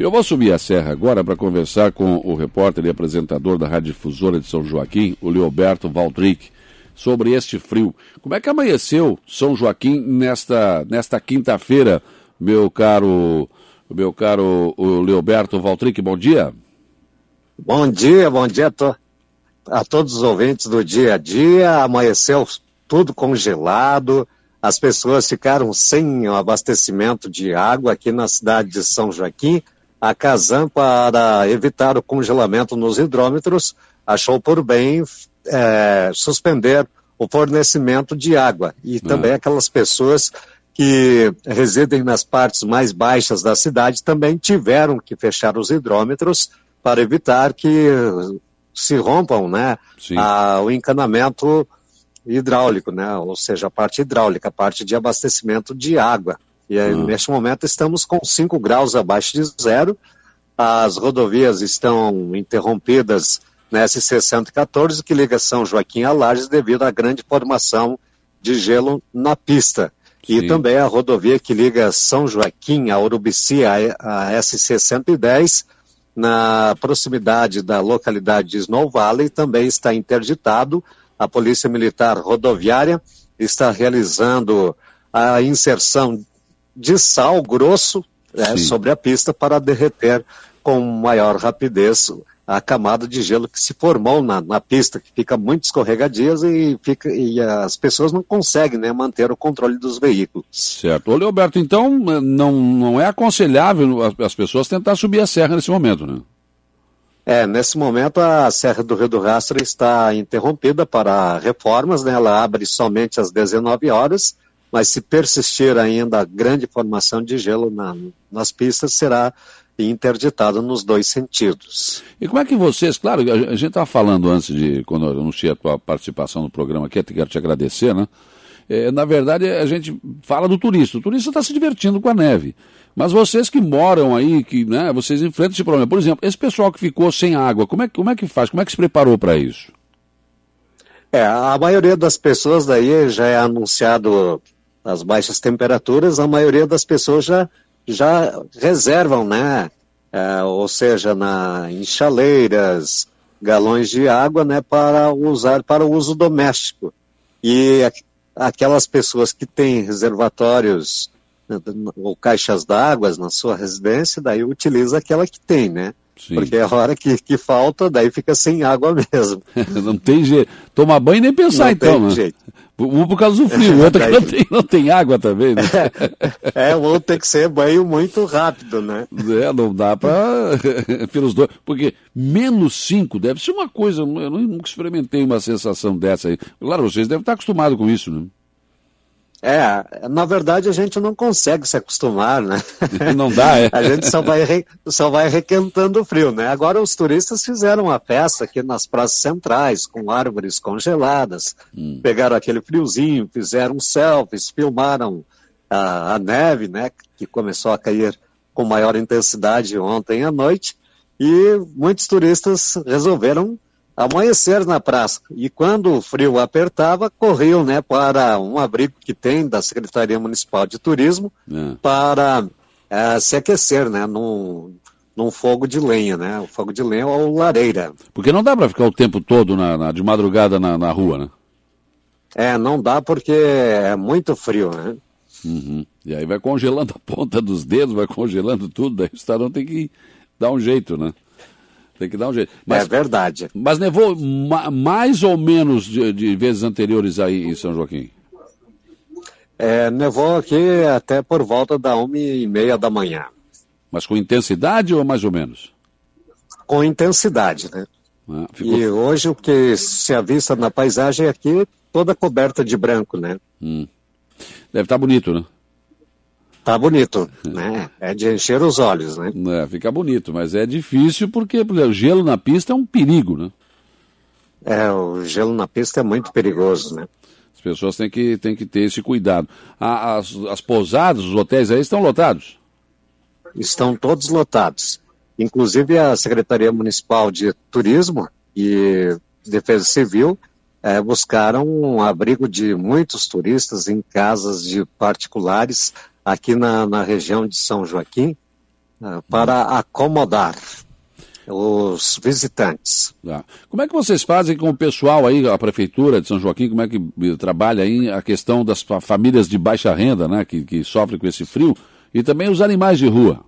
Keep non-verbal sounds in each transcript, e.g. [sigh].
Eu vou subir a serra agora para conversar com o repórter e apresentador da Rádio Difusora de São Joaquim, o Leoberto Valdric, sobre este frio. Como é que amanheceu São Joaquim nesta, nesta quinta-feira, meu caro, meu caro o Leoberto Valdric? Bom dia. Bom dia, bom dia to a todos os ouvintes do dia a dia. Amanheceu tudo congelado, as pessoas ficaram sem o abastecimento de água aqui na cidade de São Joaquim. A Casan, para evitar o congelamento nos hidrômetros, achou por bem é, suspender o fornecimento de água. E uhum. também aquelas pessoas que residem nas partes mais baixas da cidade também tiveram que fechar os hidrômetros para evitar que se rompam né, a, o encanamento hidráulico, né, ou seja, a parte hidráulica, a parte de abastecimento de água. E aí, uhum. neste momento estamos com 5 graus abaixo de zero, as rodovias estão interrompidas na SC-114, que liga São Joaquim a Lages, devido à grande formação de gelo na pista. Sim. E também a rodovia que liga São Joaquim a Urubici, a, a SC-110, na proximidade da localidade de Snow Valley, também está interditado. A Polícia Militar Rodoviária está realizando a inserção de sal grosso é, sobre a pista para derreter com maior rapidez a camada de gelo que se formou na, na pista, que fica muito escorregadias e, fica, e as pessoas não conseguem né, manter o controle dos veículos. Certo. Ô, Leoberto, então não, não é aconselhável as pessoas tentar subir a serra nesse momento, né? É, nesse momento a Serra do Rio do Rastro está interrompida para reformas, né? ela abre somente às 19 horas, mas se persistir ainda a grande formação de gelo na, nas pistas, será interditado nos dois sentidos. E como é que vocês, claro, a gente estava falando antes de, quando eu anunciei a tua participação no programa aqui, até quero te agradecer, né? É, na verdade, a gente fala do turista. O turista está se divertindo com a neve. Mas vocês que moram aí, que né, vocês enfrentam esse problema. Por exemplo, esse pessoal que ficou sem água, como é, como é que faz? Como é que se preparou para isso? É, a maioria das pessoas daí já é anunciado as baixas temperaturas, a maioria das pessoas já já reservam, né? É, ou seja, na, em chaleiras, galões de água, né, para usar para o uso doméstico. E aquelas pessoas que têm reservatórios né, ou caixas d'água na sua residência, daí utiliza aquela que tem, né? Sim. Porque é a hora que, que falta, daí fica sem água [laughs] mesmo. [laughs] não tem jeito. Tomar banho nem pensar não então. Tem né? jeito. Um por causa do frio, o [laughs] outro daí... não, tem, não tem água também, né? É, o outro tem que ser banho muito rápido, né? É, não dá para pelos dois. Porque menos 5 deve ser uma coisa, eu nunca experimentei uma sensação dessa aí. Claro, vocês devem estar acostumados com isso, né? É, na verdade a gente não consegue se acostumar, né? [laughs] Não dá, é. A gente só vai, re, só vai requentando o frio, né? Agora os turistas fizeram uma festa aqui nas praças centrais, com árvores congeladas, hum. pegaram aquele friozinho, fizeram selfies, filmaram a, a neve, né? Que começou a cair com maior intensidade ontem à noite, e muitos turistas resolveram amanhecer na praça. E quando o frio apertava, corriam né, para um abrigo que tem da Secretaria Municipal de Turismo é. para é, se aquecer né, num, num fogo de lenha, né? O fogo de lenha ou lareira. Porque não dá para ficar o tempo todo na, na de madrugada na, na, rua, né? É, não dá porque é muito frio, né? Uhum. E aí vai congelando a ponta dos dedos, vai congelando tudo, daí o cidadão tem que dar um jeito, né? Tem que dar um jeito. Mas, é verdade. Mas nevou ma mais ou menos de, de, vezes anteriores aí em São Joaquim? É, nevou aqui até por volta da uma e meia da manhã. Mas com intensidade ou mais ou menos? Com intensidade, né? Ah, ficou... E hoje o que se avista na paisagem aqui, toda coberta de branco, né? Hum. Deve estar tá bonito, né? Tá bonito, né? É de encher os olhos, né? É, fica bonito, mas é difícil porque, o gelo na pista é um perigo, né? É, o gelo na pista é muito perigoso, né? As pessoas têm que, têm que ter esse cuidado. As, as pousadas, os hotéis aí estão lotados? Estão todos lotados. Inclusive a Secretaria Municipal de Turismo e Defesa Civil é, buscaram um abrigo de muitos turistas em casas de particulares aqui na, na região de São Joaquim uh, para acomodar os visitantes. Tá. Como é que vocês fazem com o pessoal aí, a prefeitura de São Joaquim, como é que trabalha aí a questão das famílias de baixa renda, né, que, que sofrem com esse frio, e também os animais de rua?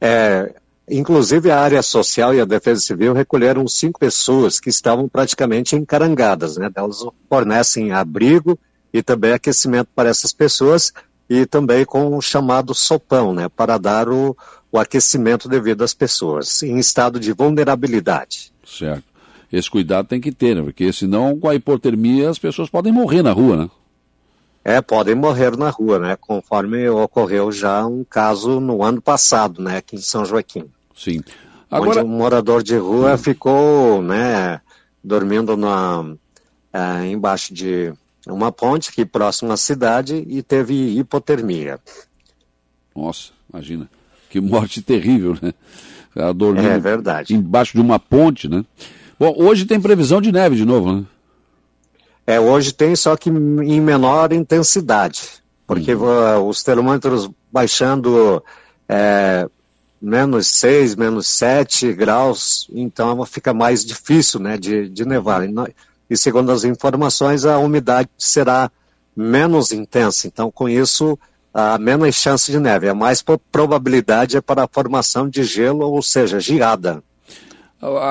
É, inclusive a área social e a defesa civil recolheram cinco pessoas que estavam praticamente encarangadas, né? Elas fornecem abrigo e também aquecimento para essas pessoas e também com o chamado sopão, né? Para dar o, o aquecimento devido às pessoas em estado de vulnerabilidade. Certo. Esse cuidado tem que ter, né? porque senão com a hipotermia as pessoas podem morrer na rua, né? É, podem morrer na rua, né? Conforme ocorreu já um caso no ano passado, né? Aqui em São Joaquim. Sim. Agora... Onde um morador de rua hum. ficou, né? Dormindo na, é, embaixo de uma ponte aqui próximo à cidade e teve hipotermia. Nossa, imagina. Que morte terrível, né? Ela dormindo é verdade. embaixo de uma ponte, né? Bom, hoje tem previsão de neve de novo, né? É, hoje tem, só que em menor intensidade, porque uhum. os termômetros baixando é, menos 6, menos 7 graus, então fica mais difícil né, de, de nevar. E segundo as informações, a umidade será menos intensa, então com isso a menos chance de neve, a mais probabilidade é para a formação de gelo, ou seja, geada.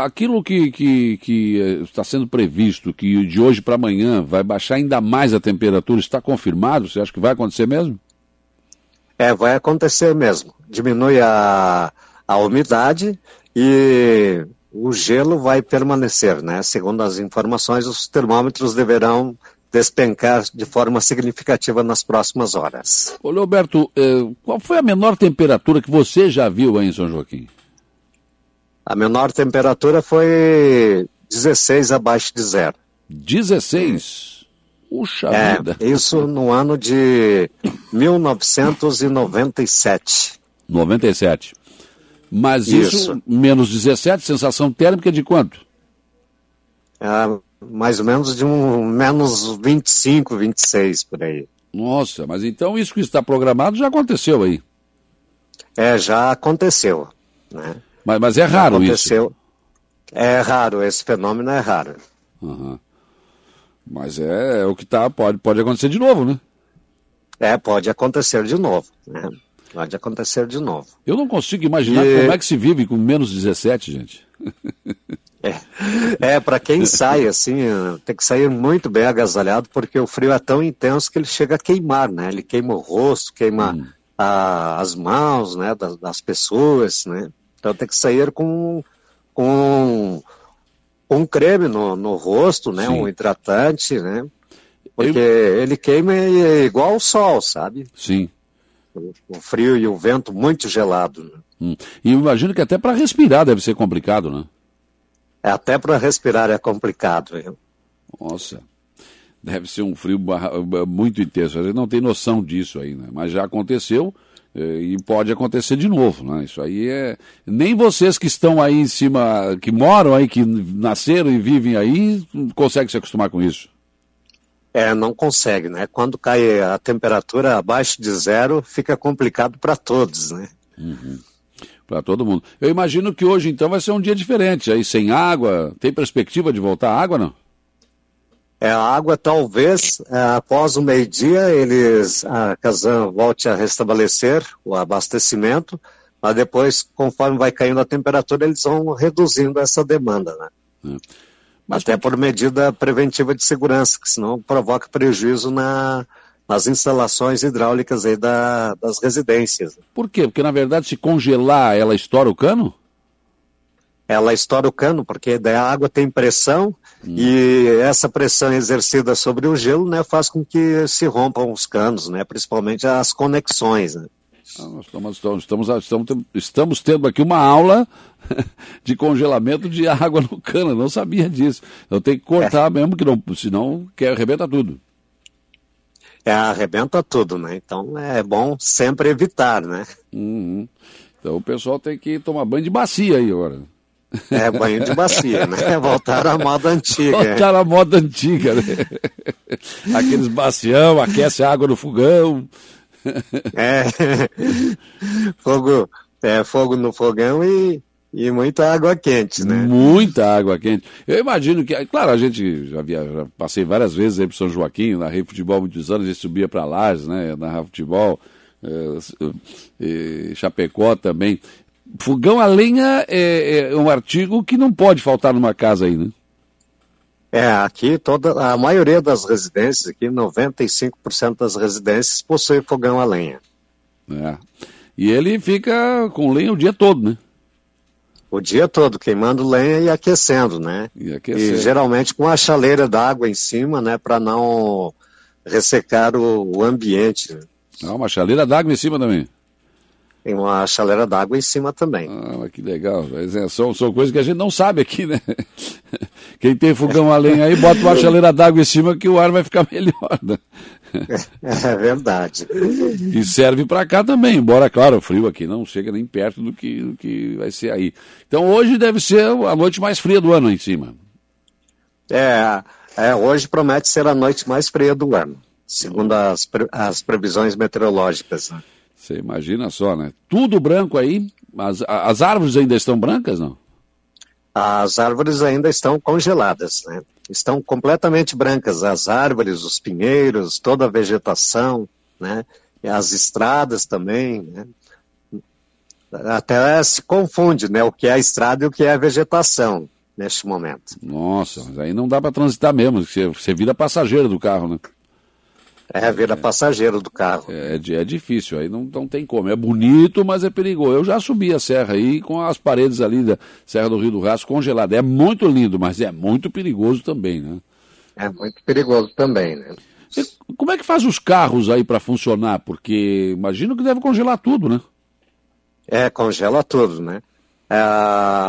Aquilo que, que, que eh, está sendo previsto, que de hoje para amanhã vai baixar ainda mais a temperatura, está confirmado? Você acha que vai acontecer mesmo? É, vai acontecer mesmo. Diminui a, a umidade e o gelo vai permanecer, né? Segundo as informações, os termômetros deverão despencar de forma significativa nas próximas horas. Ô, Leoberto, eh, qual foi a menor temperatura que você já viu aí em São Joaquim? A menor temperatura foi 16 abaixo de zero. 16? Puxa é, vida. Isso no ano de 1997. 97. Mas isso, isso menos 17, sensação térmica de quanto? É, mais ou menos de um menos 25, 26 por aí. Nossa, mas então isso que está programado já aconteceu aí. É, já aconteceu. Né? Mas, mas é raro aconteceu. isso. É raro, esse fenômeno é raro. Uhum. Mas é, é o que tá, pode, pode acontecer de novo, né? É, pode acontecer de novo. Né? Pode acontecer de novo. Eu não consigo imaginar e... como é que se vive com menos 17, gente. [laughs] É, é para quem sai assim, tem que sair muito bem agasalhado, porque o frio é tão intenso que ele chega a queimar, né? Ele queima o rosto, queima hum. a, as mãos, né, das, das, pessoas, né? Então tem que sair com, com um creme no, no rosto, né? Sim. Um hidratante, né? Porque Eu... ele queima igual o sol, sabe? Sim. O, frio e o vento muito gelado. Né? Hum. E imagino que até para respirar deve ser complicado, né? É, até para respirar é complicado. Viu? Nossa, deve ser um frio muito intenso. A gente não tem noção disso aí, né? Mas já aconteceu eh, e pode acontecer de novo, né? Isso aí é... Nem vocês que estão aí em cima, que moram aí, que nasceram e vivem aí, conseguem se acostumar com isso. É, não consegue, né? Quando cai a temperatura abaixo de zero, fica complicado para todos, né? Uhum para todo mundo. Eu imagino que hoje então vai ser um dia diferente, aí sem água. Tem perspectiva de voltar água, não? É, a água talvez é, após o meio-dia eles a Casan volte a restabelecer o abastecimento, mas depois, conforme vai caindo a temperatura, eles vão reduzindo essa demanda, né? É. Até por medida preventiva de segurança, que senão provoca prejuízo na, nas instalações hidráulicas aí da, das residências. Por quê? Porque na verdade se congelar ela estoura o cano? Ela estoura o cano porque a água tem pressão hum. e essa pressão exercida sobre o gelo né, faz com que se rompam os canos, né, principalmente as conexões. Né? Ah, nós estamos, estamos, estamos, estamos tendo aqui uma aula [laughs] de congelamento de água no cano, não sabia disso. Eu tenho que cortar é. mesmo, que não, senão quer arrebenta tudo é, arrebenta tudo, né? Então é bom sempre evitar, né? Uhum. Então o pessoal tem que tomar banho de bacia aí agora. É, banho de bacia, né? [laughs] Voltar à moda antiga. Voltar à moda antiga, né? [laughs] Aqueles bacião, aquece a água no fogão. É, fogo, é, fogo no fogão e, e muita água quente, né? Muita água quente. Eu imagino que, claro, a gente já, via, já passei várias vezes aí pro São Joaquim, narrei futebol muitos anos, a gente subia para Lages, né? Narrar futebol, é, Chapecó também. Fogão a lenha é, é um artigo que não pode faltar numa casa aí, né? É, aqui toda a maioria das residências, aqui 95% das residências possui fogão a lenha. É. E ele fica com lenha o dia todo, né? O dia todo, queimando lenha e aquecendo, né? E, aquecendo. e geralmente com a chaleira d'água em cima, né? Para não ressecar o, o ambiente. Ah, uma chaleira d'água em cima também. Tem uma chaleira d'água em cima também. Ah, que legal. É, são, coisas que a gente não sabe aqui, né? [laughs] Quem tem fogão a lenha aí, bota uma chaleira d'água em cima que o ar vai ficar [laughs] melhor. Né? [laughs] É verdade. E serve para cá também, embora, claro, o frio aqui não chega nem perto do que, do que vai ser aí. Então hoje deve ser a noite mais fria do ano em cima. É, é hoje promete ser a noite mais fria do ano, segundo as, as previsões meteorológicas. Você imagina só, né? Tudo branco aí. As, as árvores ainda estão brancas, não? As árvores ainda estão congeladas, né? Estão completamente brancas. As árvores, os pinheiros, toda a vegetação, né? E as estradas também, né? Até se confunde, né? O que é a estrada e o que é a vegetação neste momento. Nossa, mas aí não dá para transitar mesmo. Você, você vira passageiro do carro, né? É, vira passageiro do carro. É, é, é difícil, aí não, não tem como. É bonito, mas é perigoso. Eu já subi a serra aí com as paredes ali da Serra do Rio do Rastro congeladas. É muito lindo, mas é muito perigoso também, né? É muito perigoso também, né? E como é que faz os carros aí para funcionar? Porque imagino que deve congelar tudo, né? É, congela tudo, né? É,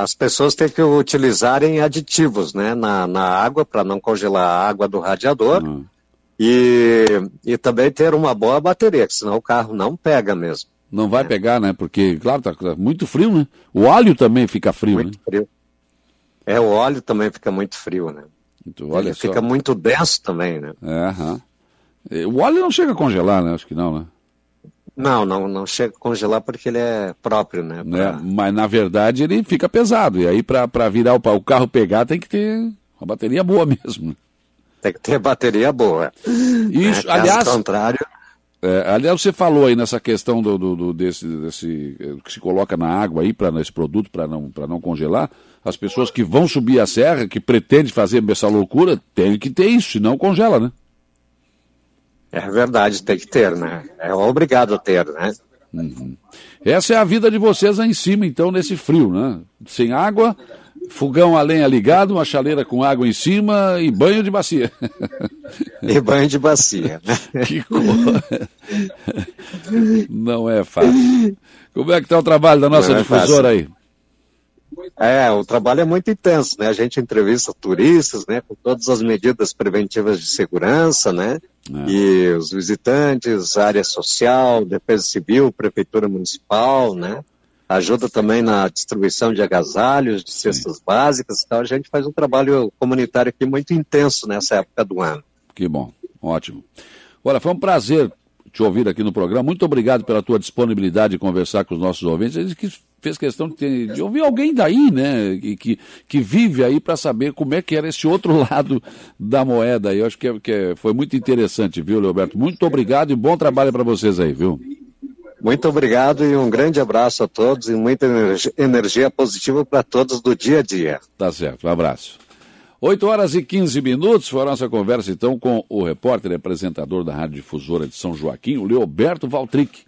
as pessoas têm que utilizarem aditivos né, na, na água para não congelar a água do radiador. Uhum e, e também ter uma boa bateria, que senão o carro não pega mesmo. Não vai é. pegar, né? Porque, claro, tá muito frio, né? O óleo também fica frio, muito né? Frio. É, o óleo também fica muito frio, né? Então, olha fica muito denso também, né? É, O óleo não chega a congelar, né? Acho que não, né? Não, não, não chega a congelar porque ele é próprio, né? Pra... É, mas na verdade ele fica pesado. E aí para virar o, o carro pegar tem que ter uma bateria boa [laughs] mesmo. Né? Tem que ter bateria boa. Isso, é, aliás. contrário. É, aliás, você falou aí nessa questão do, do, do desse, desse eh, que se coloca na água aí para esse produto para não para não congelar. As pessoas que vão subir a serra, que pretendem fazer essa loucura, tem que ter isso, senão congela, né? É verdade, tem que ter, né? É obrigado a ter, né? Uhum. Essa é a vida de vocês aí em cima, então, nesse frio, né? Sem água, fogão a lenha ligado, uma chaleira com água em cima e banho de bacia. [laughs] E banho de bacia. Né? [laughs] Que coisa. [laughs] Não é fácil. Como é que está o trabalho da nossa é difusora aí? É, o trabalho é muito intenso, né? A gente entrevista turistas, né? Com todas as medidas preventivas de segurança, né? É. E os visitantes, área social, defesa civil, prefeitura municipal, né? Ajuda também na distribuição de agasalhos, de cestas Sim. básicas. Então a gente faz um trabalho comunitário aqui muito intenso nessa época do ano. Que bom, ótimo. Olha, foi um prazer te ouvir aqui no programa. Muito obrigado pela tua disponibilidade de conversar com os nossos ouvintes. Ele que fez questão de, ter, de, ouvir alguém daí, né, que, que, que vive aí para saber como é que era esse outro [laughs] lado da moeda. Eu acho que, é, que é, foi muito interessante, viu, Leoberto? Muito obrigado e bom trabalho para vocês aí, viu? Muito obrigado e um grande abraço a todos e muita energia positiva para todos do dia a dia. Tá certo, um abraço. 8 horas e 15 minutos, foi a nossa conversa então com o repórter e apresentador da Rádio Difusora de São Joaquim, o Leoberto Valtric.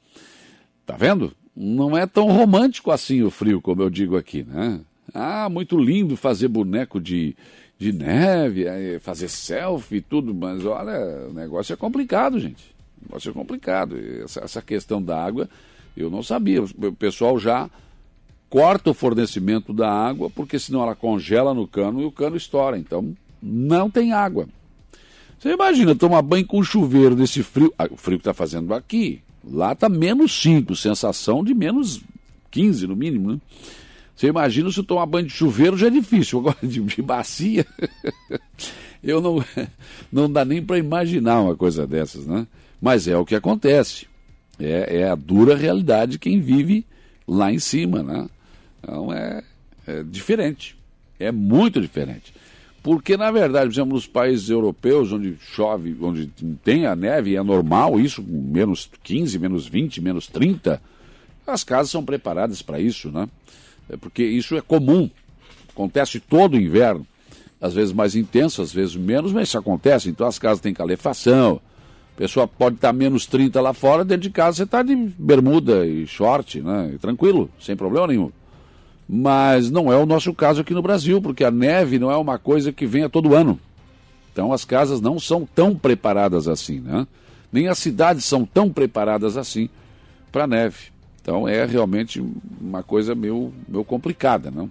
Tá vendo? Não é tão romântico assim o frio, como eu digo aqui, né? Ah, muito lindo fazer boneco de, de neve, fazer selfie e tudo, mas olha, o negócio é complicado, gente. Vai ser complicado. Essa, essa questão da água, eu não sabia. O pessoal já corta o fornecimento da água, porque senão ela congela no cano e o cano estoura. Então, não tem água. Você imagina tomar banho com chuveiro nesse frio. Ah, o frio que está fazendo aqui. Lá está menos 5, sensação de menos 15 no mínimo, né? Você imagina se tomar banho de chuveiro já é difícil. [laughs] Agora de, de bacia, [laughs] eu não, [laughs] não dá nem para imaginar uma coisa dessas, né? Mas é o que acontece. É, é a dura realidade de quem vive lá em cima, né? Então é, é diferente, é muito diferente. Porque, na verdade, por exemplo, nos países europeus, onde chove, onde tem a neve, é normal isso, menos 15, menos 20, menos 30, as casas são preparadas para isso, né? É porque isso é comum, acontece todo inverno, às vezes mais intenso, às vezes menos, mas isso acontece. Então as casas têm calefação, a pessoa pode estar menos 30 lá fora, dentro de casa você está de bermuda e short, né? Tranquilo, sem problema nenhum. Mas não é o nosso caso aqui no Brasil, porque a neve não é uma coisa que venha todo ano. Então as casas não são tão preparadas assim, né? Nem as cidades são tão preparadas assim para neve. Então é realmente uma coisa meio, meio complicada, não?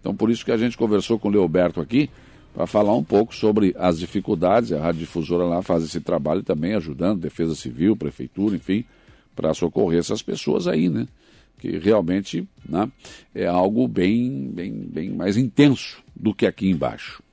Então por isso que a gente conversou com o Leoberto aqui para falar um pouco sobre as dificuldades. A Rádio Difusora lá faz esse trabalho também ajudando, Defesa Civil, Prefeitura, enfim, para socorrer essas pessoas aí, né? que realmente né, é algo bem, bem, bem mais intenso do que aqui embaixo.